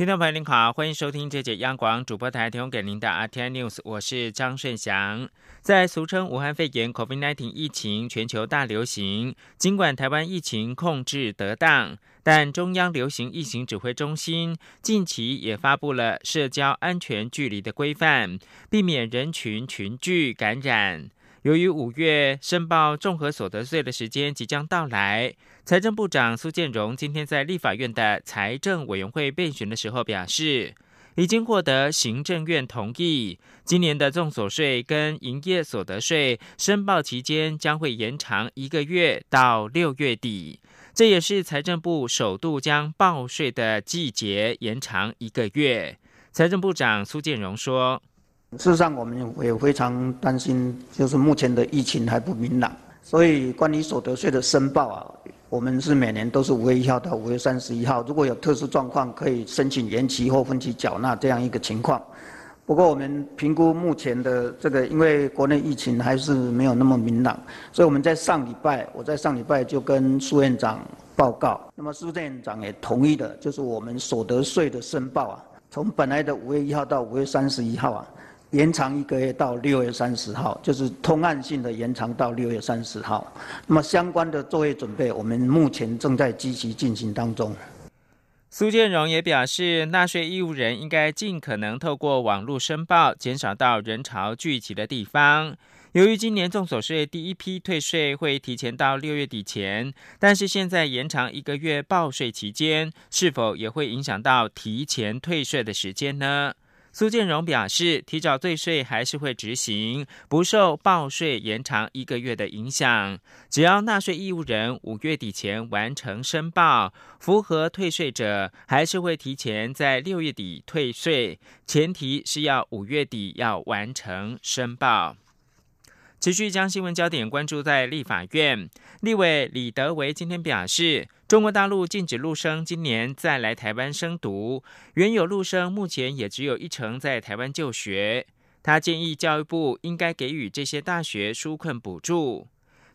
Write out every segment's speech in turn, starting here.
听众朋友您好，欢迎收听这节央广主播台提供给您的 RTI News，我是张顺祥。在俗称武汉肺炎 （COVID-19） 疫情全球大流行，尽管台湾疫情控制得当。但中央流行疫情指挥中心近期也发布了社交安全距离的规范，避免人群群聚感染。由于五月申报综合所得税的时间即将到来，财政部长苏建荣今天在立法院的财政委员会备询的时候表示，已经获得行政院同意，今年的综所税跟营业所得税申报期间将会延长一个月到六月底。这也是财政部首度将报税的季节延长一个月。财政部长苏建荣说：“事实上，我们也非常担心，就是目前的疫情还不明朗，所以关于所得税的申报啊，我们是每年都是五月一号到五月三十一号，如果有特殊状况，可以申请延期或分期缴纳这样一个情况。”不过，我们评估目前的这个，因为国内疫情还是没有那么明朗，所以我们在上礼拜，我在上礼拜就跟苏院长报告，那么苏院长也同意的，就是我们所得税的申报啊，从本来的五月一号到五月三十一号啊，延长一个月到六月三十号，就是通案性的延长到六月三十号。那么相关的作业准备，我们目前正在积极进行当中。苏建荣也表示，纳税义务人应该尽可能透过网络申报，减少到人潮聚集的地方。由于今年重所税第一批退税会提前到六月底前，但是现在延长一个月报税期间，是否也会影响到提前退税的时间呢？苏建荣表示，提早退税还是会执行，不受报税延长一个月的影响。只要纳税义务人五月底前完成申报，符合退税者还是会提前在六月底退税，前提是要五月底要完成申报。持续将新闻焦点关注在立法院，立委李德维今天表示。中国大陆禁止陆生今年再来台湾升读，原有陆生目前也只有一成在台湾就学。他建议教育部应该给予这些大学纾困补助。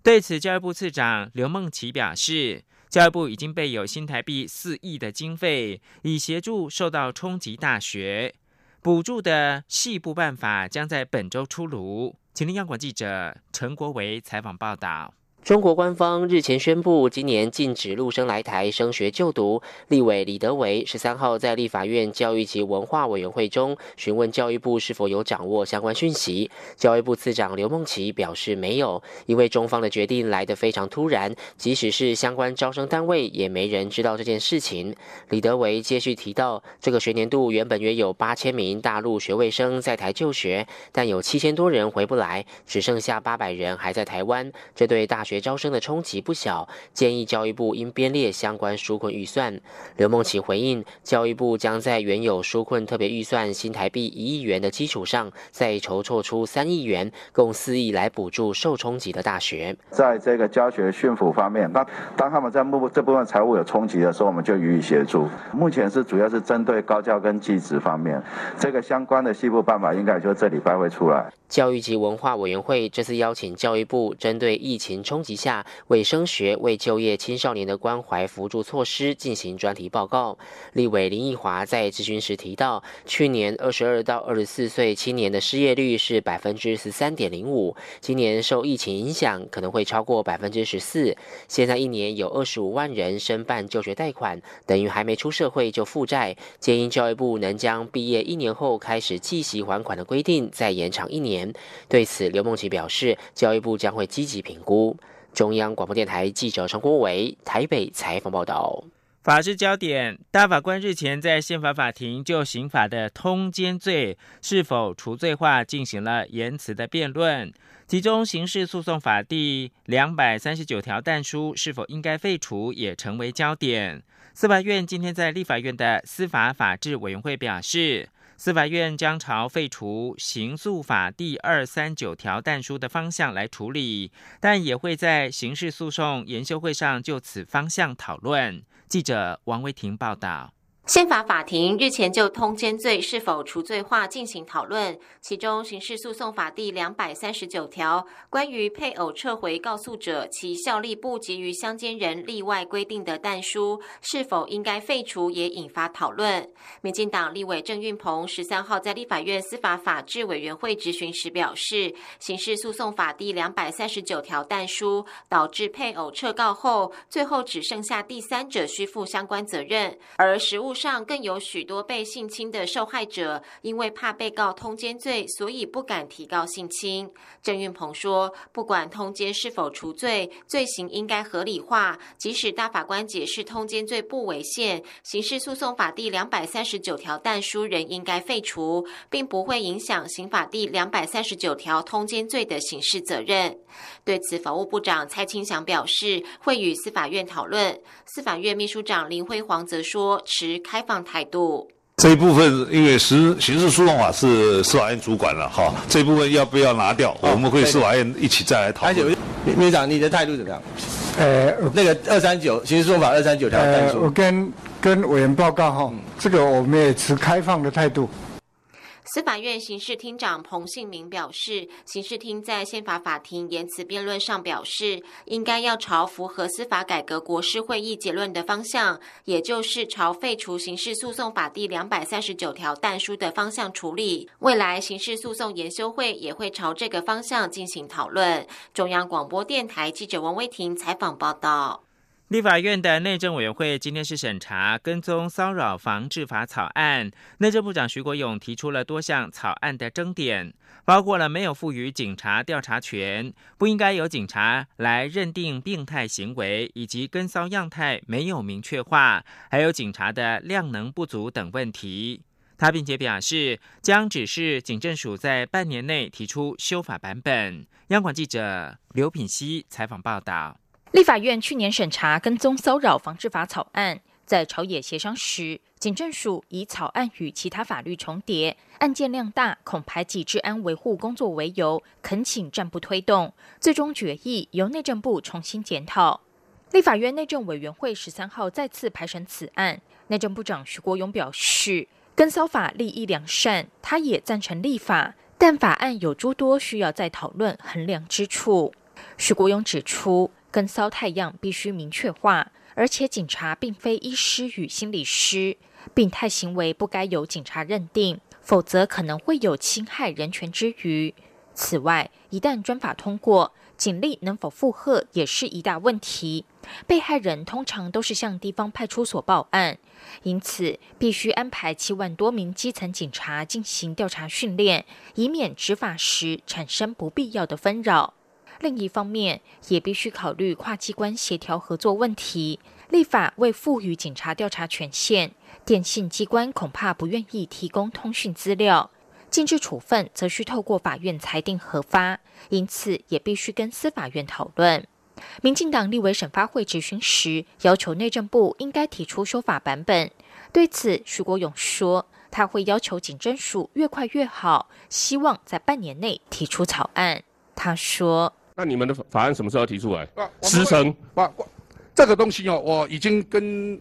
对此，教育部次长刘梦琪表示，教育部已经备有新台币四亿的经费，以协助受到冲击大学。补助的细部办法将在本周出炉。请听央广记者陈国维采访报道。中国官方日前宣布，今年禁止陆生来台升学就读。立委李德维十三号在立法院教育及文化委员会中询问教育部是否有掌握相关讯息。教育部次长刘梦琪表示没有，因为中方的决定来得非常突然，即使是相关招生单位也没人知道这件事情。李德维接续提到，这个学年度原本约有八千名大陆学位生在台就学，但有七千多人回不来，只剩下八百人还在台湾，这对大学。招生的冲击不小，建议教育部应编列相关纾困预算。刘梦琪回应，教育部将在原有纾困特别预算新台币一亿元的基础上，再筹措出三亿元，共四亿来补助受冲击的大学。在这个教学训辅方面，那当他们在目这部分财务有冲击的时候，我们就予以协助。目前是主要是针对高教跟技职方面，这个相关的细部办法应该就这礼拜会出来。教育及文化委员会这次邀请教育部针对疫情冲击下为升学、为就业青少年的关怀辅助措施进行专题报告。立委林奕华在咨询时提到，去年二十二到二十四岁青年的失业率是百分之十三点零五，今年受疫情影响可能会超过百分之十四。现在一年有二十五万人申办就学贷款，等于还没出社会就负债。建议教育部能将毕业一年后开始计息还款的规定再延长一年。对此，刘梦琪表示，教育部将会积极评估。中央广播电台记者陈国伟台北采访报道。法治焦点，大法官日前在宪法法庭就刑法的通奸罪是否除罪化进行了言辞的辩论，其中刑事诉讼法第两百三十九条但书是否应该废除也成为焦点。司法院今天在立法院的司法法制委员会表示。司法院将朝废除刑诉法第二三九条但书的方向来处理，但也会在刑事诉讼研修会上就此方向讨论。记者王维婷报道。宪法法庭日前就通奸罪是否除罪化进行讨论，其中《刑事诉讼法》第两百三十九条关于配偶撤回告诉者其效力不及于相奸人例外规定的但书是否应该废除，也引发讨论。民进党立委郑运鹏十三号在立法院司法法制委员会质询时表示，《刑事诉讼法》第两百三十九条但书导致配偶撤告后，最后只剩下第三者需负相关责任，而实务。上更有许多被性侵的受害者，因为怕被告通奸罪，所以不敢提告性侵。郑运鹏说，不管通奸是否除罪，罪行应该合理化。即使大法官解释通奸罪不违宪，刑事诉讼法第两百三十九条但书仍应该废除，并不会影响刑法第两百三十九条通奸罪的刑事责任。对此，法务部长蔡清祥表示，会与司法院讨论。司法院秘书长林辉煌则说，持开放态度。这一部分因为实刑事诉讼法是司法院主管了哈，这一部分要不要拿掉？我们会司法院一起再来讨论。秘书长，你的态度怎么样？呃，那个二三九刑事诉讼法二三九条，我跟跟委员报告哈，这个我们也持开放的态度。司法院刑事厅长彭信明表示，刑事厅在宪法法庭言辞辩论上表示，应该要朝符合司法改革国事会议结论的方向，也就是朝废除刑事诉讼法第两百三十九条但书的方向处理。未来刑事诉讼研修会也会朝这个方向进行讨论。中央广播电台记者王威婷采访报道。立法院的内政委员会今天是审查跟踪骚扰防治法草案，内政部长徐国勇提出了多项草案的争点，包括了没有赋予警察调查权，不应该由警察来认定病态行为，以及跟骚样态没有明确化，还有警察的量能不足等问题。他并且表示，将指示警政署在半年内提出修法版本。央广记者刘品希采访报道。立法院去年审查跟踪骚扰防治法草案，在朝野协商时，警政署以草案与其他法律重叠、案件量大、恐排挤治安维护工作为由，恳请暂不推动。最终决议由内政部重新检讨。立法院内政委员会十三号再次排审此案，内政部长徐国勇表示，跟骚法利益良善，他也赞成立法，但法案有诸多需要再讨论衡量之处。徐国勇指出。跟骚太阳必须明确化，而且警察并非医师与心理师，病态行为不该由警察认定，否则可能会有侵害人权之余。此外，一旦专法通过，警力能否负荷也是一大问题。被害人通常都是向地方派出所报案，因此必须安排七万多名基层警察进行调查训练，以免执法时产生不必要的纷扰。另一方面，也必须考虑跨机关协调合作问题。立法未赋予警察调查权限，电信机关恐怕不愿意提供通讯资料。禁制处分则需透过法院裁定核发，因此也必须跟司法院讨论。民进党立委审发会质询时，要求内政部应该提出修法版本。对此，徐国勇说，他会要求警政署越快越好，希望在半年内提出草案。他说。那你们的法案什么时候提出来？时程？不，这个东西哦，我已经跟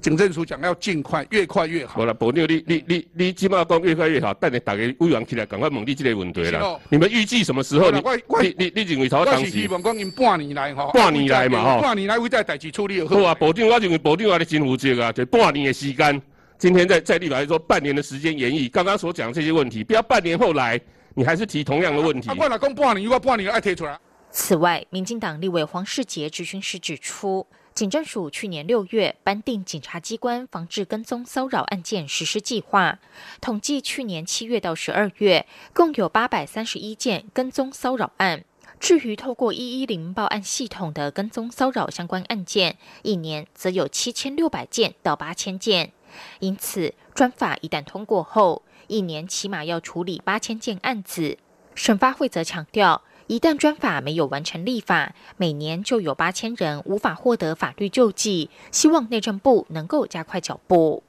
警政署讲，要尽快，越快越好。好了，保佑你，你你你起码讲越快越好，但你打给委员起来，赶快猛力这个问题了。你们预计什么时候？你你你你认为他当时？我是希望讲因半年来哈。半年来嘛哈。半年来为这代志处理好。好啊，保证我认为保证我的真负责啊，就半年的时间。今天在在立法说半年的时间演绎刚刚所讲这些问题，不要半年后来你还是提同样的问题。啊，我来讲半年，如果半年爱提出来。此外，民进党立委黄世杰质询时指出，警政署去年六月颁定警察机关防治跟踪骚扰案件实施计划，统计去年七月到十二月，共有八百三十一件跟踪骚扰案。至于透过一一零报案系统的跟踪骚扰相关案件，一年则有七千六百件到八千件。因此，专法一旦通过后，一年起码要处理八千件案子。审发会则强调。一旦专法没有完成立法，每年就有八千人无法获得法律救济。希望内政部能够加快脚步。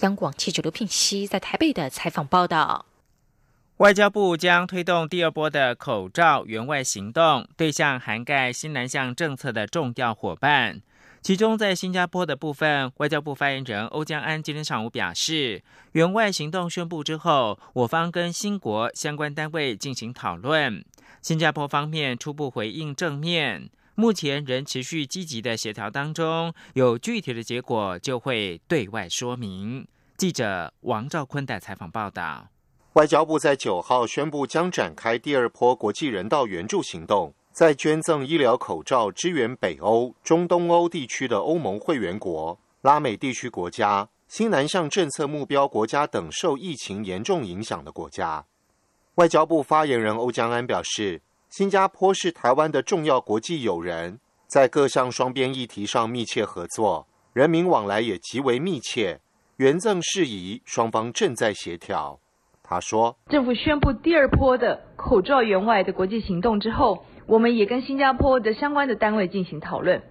央广记者刘聘熙在台北的采访报道：外交部将推动第二波的口罩援外行动，对象涵盖新南向政策的重要伙伴。其中，在新加坡的部分，外交部发言人欧江安今天上午表示，援外行动宣布之后，我方跟新国相关单位进行讨论，新加坡方面初步回应正面，目前仍持续积极的协调当中，有具体的结果就会对外说明。记者王兆坤的采访报道。外交部在九号宣布将展开第二波国际人道援助行动。在捐赠医疗口罩支援北欧、中东欧地区的欧盟会员国、拉美地区国家、新南向政策目标国家等受疫情严重影响的国家，外交部发言人欧江安表示，新加坡是台湾的重要国际友人，在各项双边议题上密切合作，人民往来也极为密切，援赠事宜双方正在协调。他说，政府宣布第二波的口罩援外的国际行动之后。我们也跟新加坡的相关的单位进行讨论，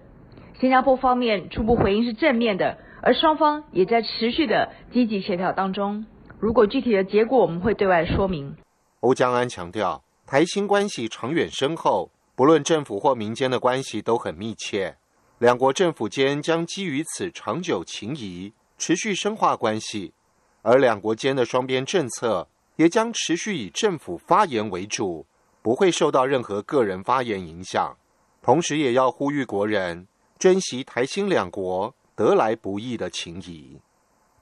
新加坡方面初步回应是正面的，而双方也在持续的积极协调当中。如果具体的结果，我们会对外说明。欧江安强调，台新关系长远深厚，不论政府或民间的关系都很密切，两国政府间将基于此长久情谊，持续深化关系，而两国间的双边政策也将持续以政府发言为主。不会受到任何个人发言影响，同时也要呼吁国人珍惜台新两国得来不易的情谊。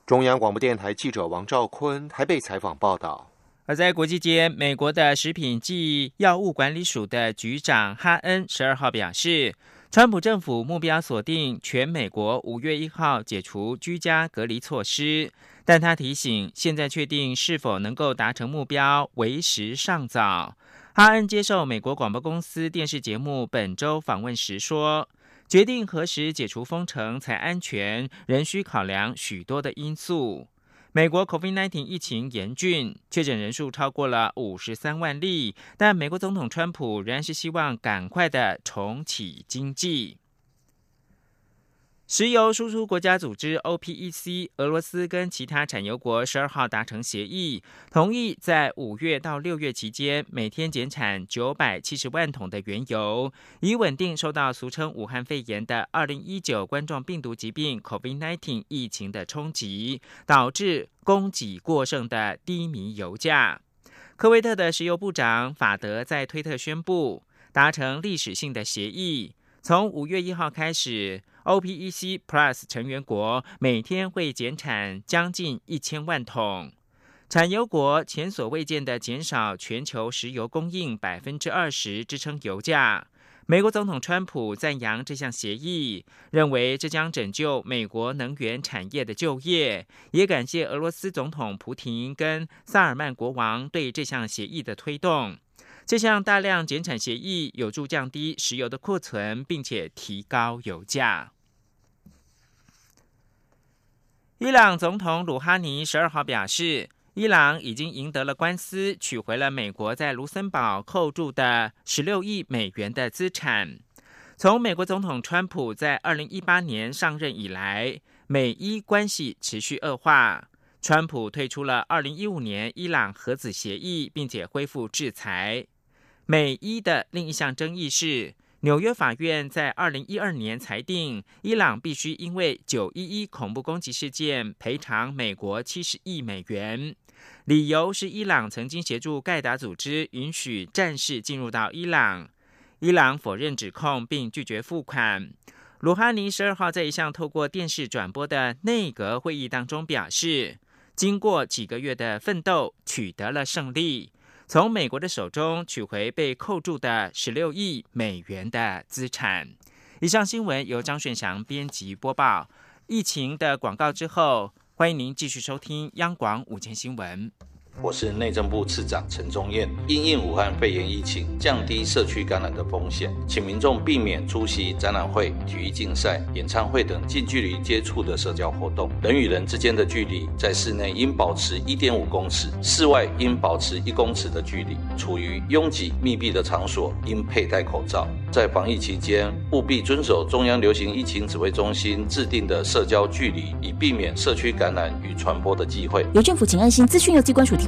中央广播电台记者王兆坤台北采访报道。而在国际间，美国的食品及药物管理署的局长哈恩十二号表示，川普政府目标锁定全美国五月一号解除居家隔离措施，但他提醒，现在确定是否能够达成目标为时尚早。哈恩接受美国广播公司电视节目本周访问时说：“决定何时解除封城才安全，仍需考量许多的因素。美国 COVID-19 疫情严峻，确诊人数超过了五十三万例，但美国总统川普仍然是希望赶快的重启经济。”石油输出国家组织 OPEC，俄罗斯跟其他产油国十二号达成协议，同意在五月到六月期间每天减产九百七十万桶的原油，以稳定受到俗称武汉肺炎的二零一九冠状病毒疾病 COVID-19 疫情的冲击，导致供给过剩的低迷油价。科威特的石油部长法德在推特宣布，达成历史性的协议，从五月一号开始。OPEC Plus 成员国每天会减产将近一千万桶，产油国前所未见的减少全球石油供应百分之二十，支撑油价。美国总统川普赞扬这项协议，认为这将拯救美国能源产业的就业，也感谢俄罗斯总统普廷跟萨尔曼国王对这项协议的推动。这项大量减产协议有助降低石油的库存，并且提高油价。伊朗总统鲁哈尼十二号表示，伊朗已经赢得了官司，取回了美国在卢森堡扣住的十六亿美元的资产。从美国总统川普在二零一八年上任以来，美伊关系持续恶化。川普退出了二零一五年伊朗核子协议，并且恢复制裁。美伊的另一项争议是。纽约法院在二零一二年裁定，伊朗必须因为九一一恐怖攻击事件赔偿美国七十亿美元，理由是伊朗曾经协助盖达组织允许战士进入到伊朗。伊朗否认指控，并拒绝付款。鲁哈尼十二号在一项透过电视转播的内阁会议当中表示，经过几个月的奋斗，取得了胜利。从美国的手中取回被扣住的十六亿美元的资产。以上新闻由张顺祥编辑播报。疫情的广告之后，欢迎您继续收听央广午间新闻。我是内政部次长陈宗彦。因应武汉肺炎疫情，降低社区感染的风险，请民众避免出席展览会、体育竞赛、演唱会等近距离接触的社交活动。人与人之间的距离，在室内应保持一点五公尺，室外应保持一公尺的距离。处于拥挤密闭的场所，应佩戴口罩。在防疫期间，务必遵守中央流行疫情指挥中心制定的社交距离，以避免社区感染与传播的机会。由政府请安心资讯由机关署提。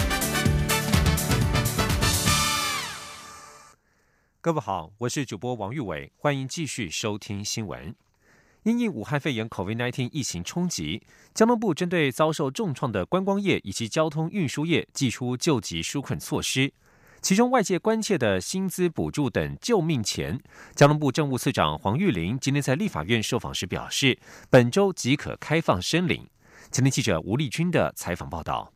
各位好，我是主播王玉伟，欢迎继续收听新闻。因应武汉肺炎 （COVID-19） 疫情冲击，交通部针对遭受重创的观光业以及交通运输业，寄出救急纾困措施。其中外界关切的薪资补助等救命钱，交通部政务次长黄玉玲今天在立法院受访时表示，本周即可开放申领。前天记者吴丽君的采访报道。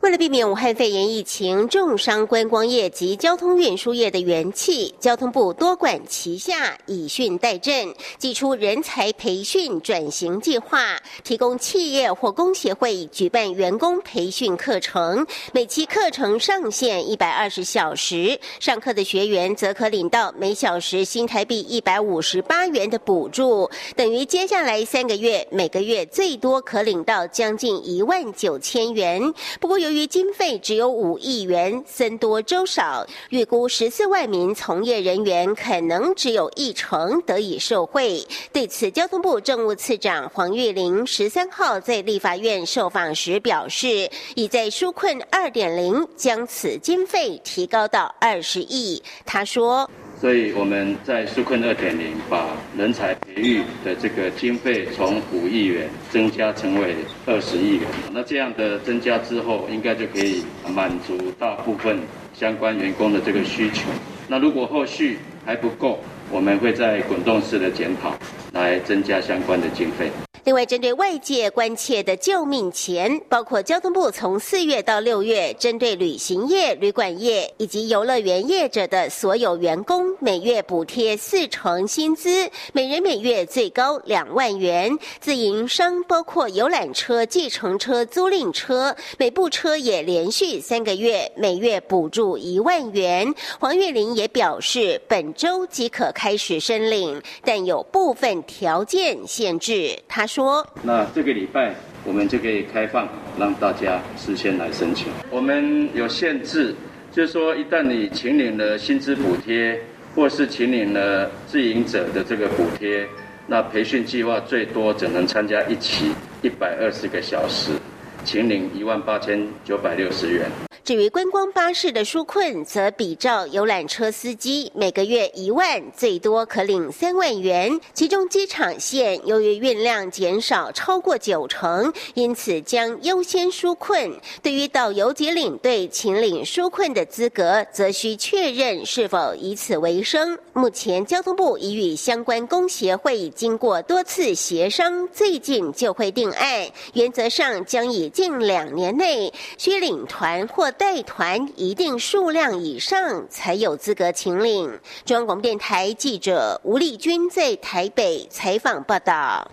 为了避免武汉肺炎疫情重伤观光业及交通运输业的元气，交通部多管齐下，以训代政，寄出人才培训转型计划，提供企业或工协会举办员工培训课程，每期课程上限一百二十小时，上课的学员则可领到每小时新台币一百五十八元的补助，等于接下来三个月每个月最多可领到将近一万九千元。不过，由于经费只有五亿元，僧多粥少，预估十四万名从业人员可能只有一成得以受惠。对此，交通部政务次长黄玉玲十三号在立法院受访时表示，已在纾困二点零将此经费提高到二十亿。他说。所以我们在纾困二点零，把人才培育的这个经费从五亿元增加成为二十亿元。那这样的增加之后，应该就可以满足大部分相关员工的这个需求。那如果后续还不够，我们会在滚动式的检讨，来增加相关的经费。另外，针对外界关切的救命钱，包括交通部从四月到六月，针对旅行业、旅馆业以及游乐园业者的所有员工，每月补贴四成薪资，每人每月最高两万元。自营商包括游览车、计程车、租赁车，每部车也连续三个月每月补助一万元。黄月玲也表示，本周即可开始申领，但有部分条件限制。他。说，那这个礼拜我们就可以开放，让大家事先来申请。我们有限制，就是说，一旦你请领了薪资补贴，或是请领了自营者的这个补贴，那培训计划最多只能参加一期一百二十个小时，请领一万八千九百六十元。至于观光巴士的纾困，则比照游览车司机每个月一万，最多可领三万元。其中机场线由于运量减少超过九成，因此将优先纾困。对于导游及领队请领纾困的资格，则需确认是否以此为生。目前交通部已与相关工协会经过多次协商，最近就会定案。原则上将以近两年内需领团或带团一定数量以上才有资格请领。中央广播电台记者吴丽君在台北采访报道。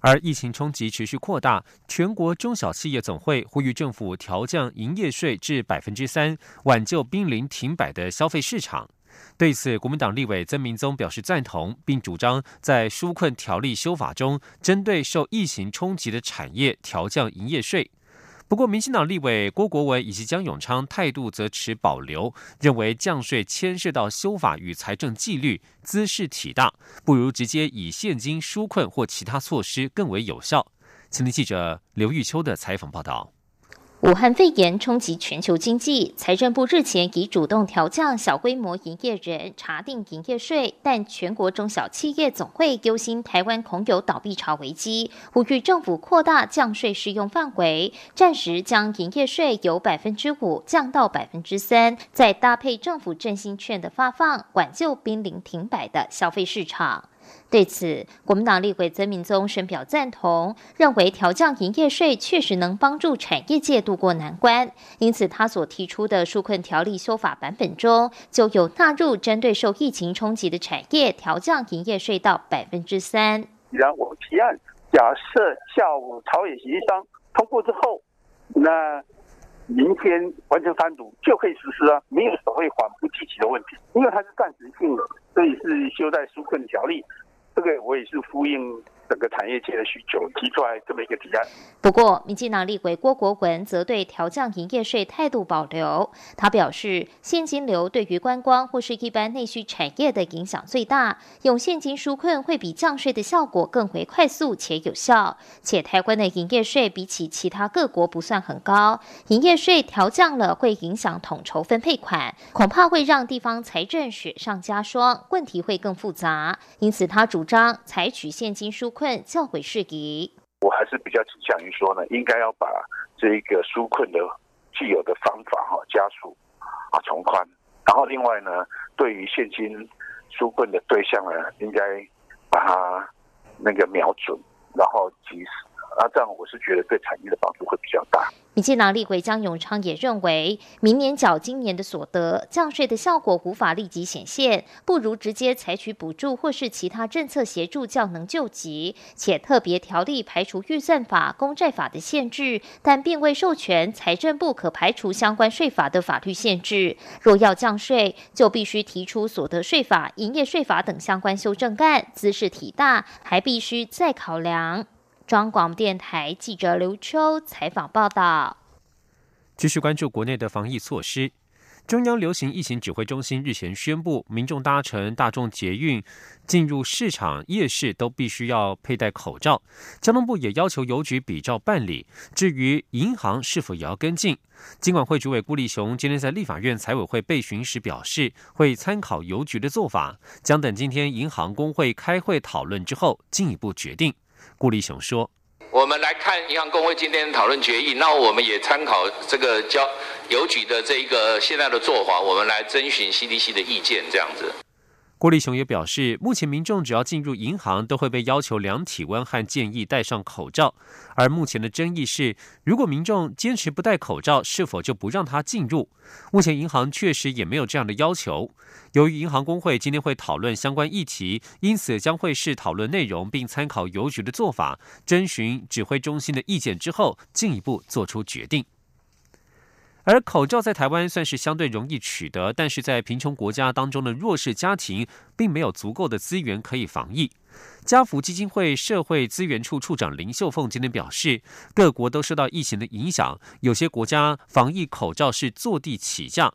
而疫情冲击持续扩大，全国中小企业总会呼吁政府调降营业税至百分之三，挽救濒临停摆的消费市场。对此，国民党立委曾明宗表示赞同，并主张在纾困条例修法中，针对受疫情冲击的产业调降营业税。不过，民进党立委郭国文以及江永昌态度则持保留，认为降税牵涉到修法与财政纪律，姿势体大，不如直接以现金纾困或其他措施更为有效。青年记者刘玉秋的采访报道。武汉肺炎冲击全球经济，财政部日前已主动调降小规模营业人查定营业税，但全国中小企业总会忧心台湾恐有倒闭潮危机，呼吁政府扩大降税适用范围，暂时将营业税由百分之五降到百分之三，再搭配政府振兴券的发放，挽救濒临停摆的消费市场。对此，国民党立委曾明宗深表赞同，认为调降营业税确实能帮助产业界渡过难关。因此，他所提出的纾困条例修法版本中，就有纳入针对受疫情冲击的产业调降营业税到百分之三。然我提案，假设下午朝野协商通过之后，那明天完成三读就可以实施啊，没有所谓缓不积极的问题，因为它是暂时性的，所以是修在纾困条例。这个我也是呼应整个产业界的需求，提出来这么一个提案。不过，民进党立委郭国文则对调降营业税态度保留。他表示，现金流对于观光或是一般内需产业的影响最大，用现金纾困会比降税的效果更为快速且有效。且台湾的营业税比起其他各国不算很高，营业税调降了会影响统筹分配款，恐怕会让地方财政雪上加霜，问题会更复杂。因此，他主张采取现金纾困教诲事宜。我还是比较倾向于说呢，应该要把这一个纾困的既有的方法哈加速啊从宽，然后另外呢，对于现金纾困的对象呢，应该把它那个瞄准，然后及时。那这样我是觉得对产业的帮助会比较大。民进党立委江永昌也认为，明年缴今年的所得降税的效果无法立即显现，不如直接采取补助或是其他政策协助较能救急。且特别条例排除预算法、公债法的限制，但并未授权财政部可排除相关税法的法律限制。若要降税，就必须提出所得税法、营业税法等相关修正案，姿势体大，还必须再考量。中广电台记者刘秋采访报道。继续关注国内的防疫措施。中央流行疫情指挥中心日前宣布，民众搭乘大众捷运进入市场、夜市都必须要佩戴口罩。交通部也要求邮局比照办理。至于银行是否也要跟进？金管会主委顾立雄今天在立法院财委会备询时表示，会参考邮局的做法，将等今天银行工会开会讨论之后进一步决定。顾立雄说：“我们来看银行工会今天讨论决议，那我们也参考这个交邮局的这一个现在的做法，我们来征询 CDC 的意见，这样子。”郭立雄也表示，目前民众只要进入银行，都会被要求量体温和建议戴上口罩。而目前的争议是，如果民众坚持不戴口罩，是否就不让他进入？目前银行确实也没有这样的要求。由于银行工会今天会讨论相关议题，因此将会是讨论内容，并参考邮局的做法，征询指挥中心的意见之后，进一步做出决定。而口罩在台湾算是相对容易取得，但是在贫穷国家当中的弱势家庭并没有足够的资源可以防疫。家福基金会社会资源处处长林秀凤今天表示，各国都受到疫情的影响，有些国家防疫口罩是坐地起价，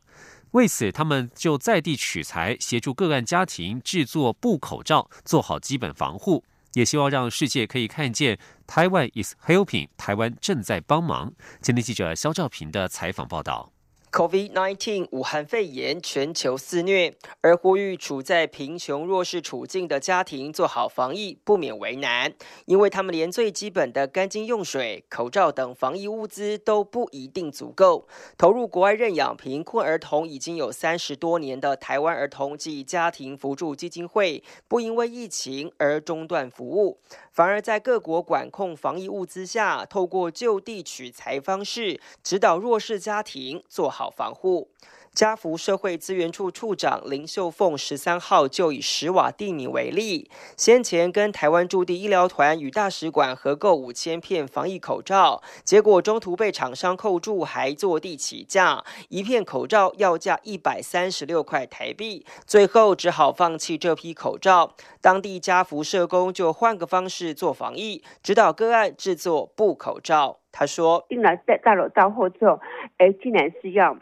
为此他们就在地取材，协助个案家庭制作布口罩，做好基本防护。也希望让世界可以看见台湾 is helping，台湾正在帮忙。今天记者肖兆平的采访报道。COVID-19 武汉肺炎全球肆虐，而呼吁处在贫穷弱势处境的家庭做好防疫，不免为难，因为他们连最基本的干净用水、口罩等防疫物资都不一定足够。投入国外认养贫困儿童已经有三十多年的台湾儿童及家庭扶助基金会，不因为疫情而中断服务。反而在各国管控防疫物资下，透过就地取材方式，指导弱势家庭做好防护。家福社会资源处处长林秀凤十三号就以石瓦地米为例，先前跟台湾驻地医疗团与大使馆合购五千片防疫口罩，结果中途被厂商扣住，还坐地起价，一片口罩要价一百三十六块台币，最后只好放弃这批口罩。当地家福社工就换个方式做防疫，指导个案制作布口罩。他说：进来在大楼到货之后，哎，竟然是要。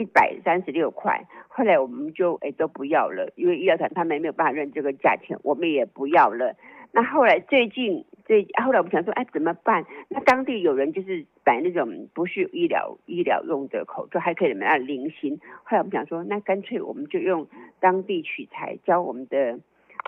一百三十六块，后来我们就诶都不要了，因为医疗团他们没有办法认这个价钱，我们也不要了。那后来最近最后来我们想说，哎怎么办？那当地有人就是摆那种不是医疗医疗用的口罩，还可以怎么样零星。后来我们想说，那干脆我们就用当地取材，教我们的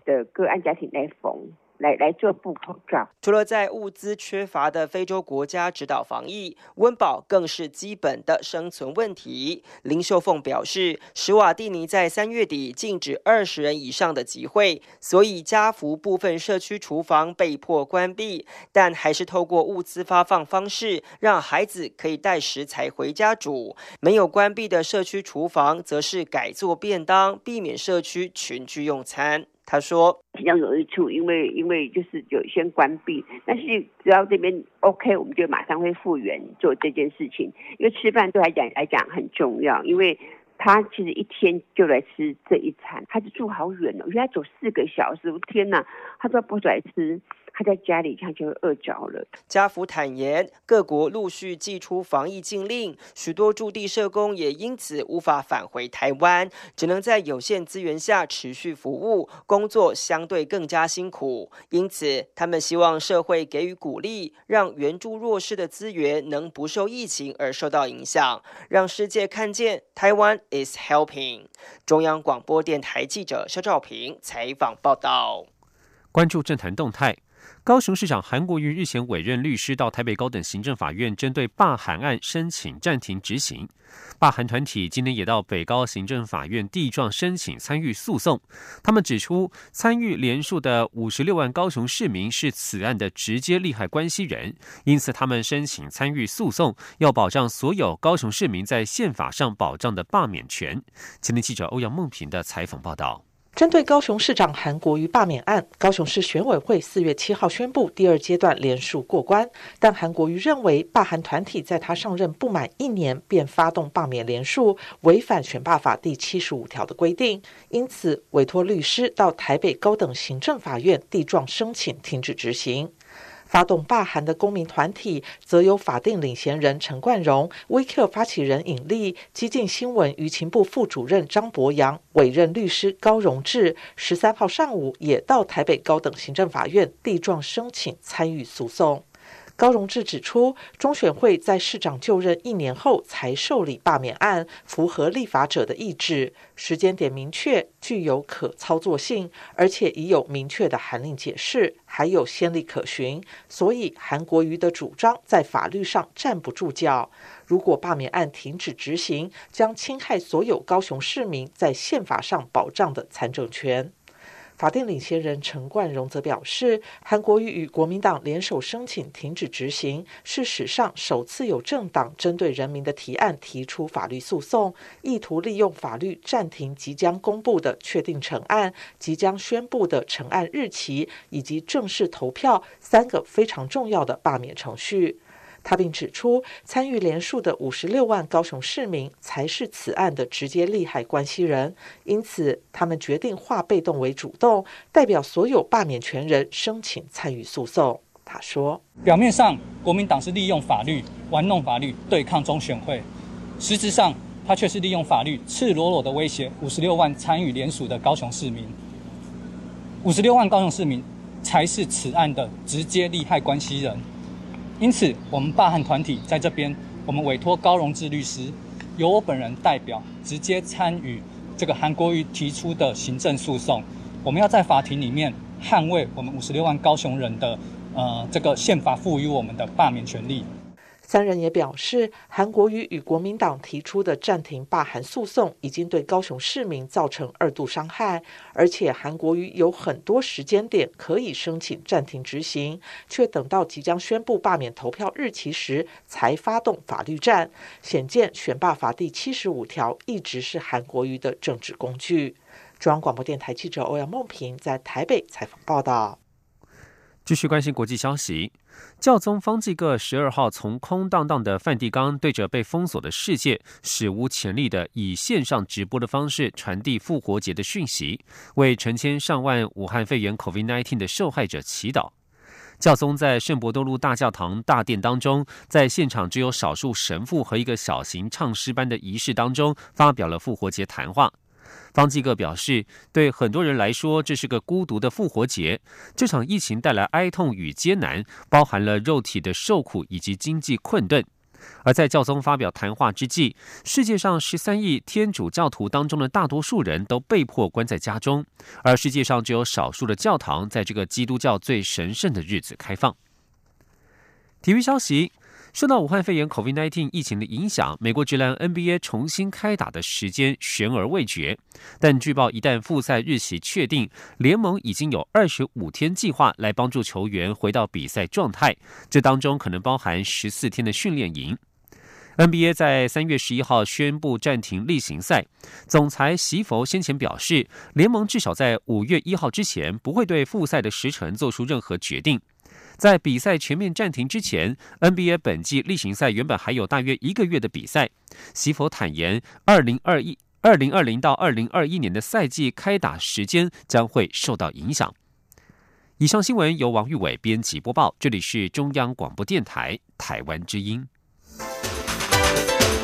的个案家庭来缝。来来做布口罩。除了在物资缺乏的非洲国家指导防疫，温饱更是基本的生存问题。林秀凤表示，史瓦蒂尼在三月底禁止二十人以上的集会，所以家福部分社区厨房被迫关闭，但还是透过物资发放方式，让孩子可以带食材回家煮。没有关闭的社区厨房，则是改做便当，避免社区群聚用餐。他说比较有益处，因为因为就是有先关闭，但是只要这边 OK，我们就马上会复原做这件事情。因为吃饭对来讲来讲很重要，因为他其实一天就来吃这一餐，他就住好远哦，原来走四个小时，天哪，他都不来吃。他在家里他就饿着了。家福坦言，各国陆续祭出防疫禁令，许多驻地社工也因此无法返回台湾，只能在有限资源下持续服务，工作相对更加辛苦。因此，他们希望社会给予鼓励，让援助弱势的资源能不受疫情而受到影响，让世界看见台湾 is helping。中央广播电台记者肖兆平采访报道。关注政坛动态。高雄市长韩国瑜日前委任律师到台北高等行政法院，针对罢韩案申请暂停执行。罢韩团体今天也到北高行政法院递状申请参与诉讼。他们指出，参与联署的五十六万高雄市民是此案的直接利害关系人，因此他们申请参与诉讼，要保障所有高雄市民在宪法上保障的罢免权。前天记者欧阳梦平的采访报道。针对高雄市长韩国瑜罢免案，高雄市选委会四月七号宣布第二阶段联署过关，但韩国瑜认为罢韩团体在他上任不满一年便发动罢免联署，违反选罢法第七十五条的规定，因此委托律师到台北高等行政法院递状申请停止执行。发动罢韩的公民团体，则由法定领衔人陈冠荣、WeQ 发起人尹力、激进新闻舆情部副主任张博洋委任律师高荣志，十三号上午也到台北高等行政法院递状申请参与诉讼。高荣志指出，中选会在市长就任一年后才受理罢免案，符合立法者的意志，时间点明确，具有可操作性，而且已有明确的函令解释，还有先例可循，所以韩国瑜的主张在法律上站不住脚。如果罢免案停止执行，将侵害所有高雄市民在宪法上保障的参政权。法定领先人陈冠荣则表示，韩国瑜与国民党联手申请停止执行，是史上首次有政党针对人民的提案提出法律诉讼，意图利用法律暂停即将公布的确定成案、即将宣布的成案日期以及正式投票三个非常重要的罢免程序。他并指出，参与联署的五十六万高雄市民才是此案的直接利害关系人，因此他们决定化被动为主动，代表所有罢免权人申请参与诉讼。他说：“表面上国民党是利用法律玩弄法律对抗中选会，实质上他却是利用法律赤裸裸的威胁五十六万参与联署的高雄市民。五十六万高雄市民才是此案的直接利害关系人。”因此，我们罢汉团体在这边，我们委托高荣志律师，由我本人代表，直接参与这个韩国瑜提出的行政诉讼。我们要在法庭里面捍卫我们五十六万高雄人的，呃，这个宪法赋予我们的罢免权利。三人也表示，韩国瑜与国民党提出的暂停罢韩诉讼，已经对高雄市民造成二度伤害，而且韩国瑜有很多时间点可以申请暂停执行，却等到即将宣布罢免投票日期时才发动法律战，显见选罢法第七十五条一直是韩国瑜的政治工具。中央广播电台记者欧阳梦平在台北采访报道。继续关心国际消息。教宗方济各十二号从空荡荡的梵蒂冈，对着被封锁的世界，史无前例的以线上直播的方式传递复活节的讯息，为成千上万武汉肺炎 （COVID-19） 的受害者祈祷。教宗在圣伯多禄大教堂大殿当中，在现场只有少数神父和一个小型唱诗班的仪式当中，发表了复活节谈话。方济各表示，对很多人来说，这是个孤独的复活节。这场疫情带来哀痛与艰难，包含了肉体的受苦以及经济困顿。而在教宗发表谈话之际，世界上十三亿天主教徒当中的大多数人都被迫关在家中，而世界上只有少数的教堂在这个基督教最神圣的日子开放。体育消息。受到武汉肺炎 （COVID-19） 疫情的影响，美国职篮 NBA 重新开打的时间悬而未决。但据报，一旦复赛日期确定，联盟已经有二十五天计划来帮助球员回到比赛状态，这当中可能包含十四天的训练营。NBA 在三月十一号宣布暂停例行赛，总裁席佛先前表示，联盟至少在五月一号之前不会对复赛的时程做出任何决定。在比赛全面暂停之前，NBA 本季例行赛原本还有大约一个月的比赛。西佛坦言，二零二一、二零二零到二零二一年的赛季开打时间将会受到影响。以上新闻由王玉伟编辑播报，这里是中央广播电台台湾之音。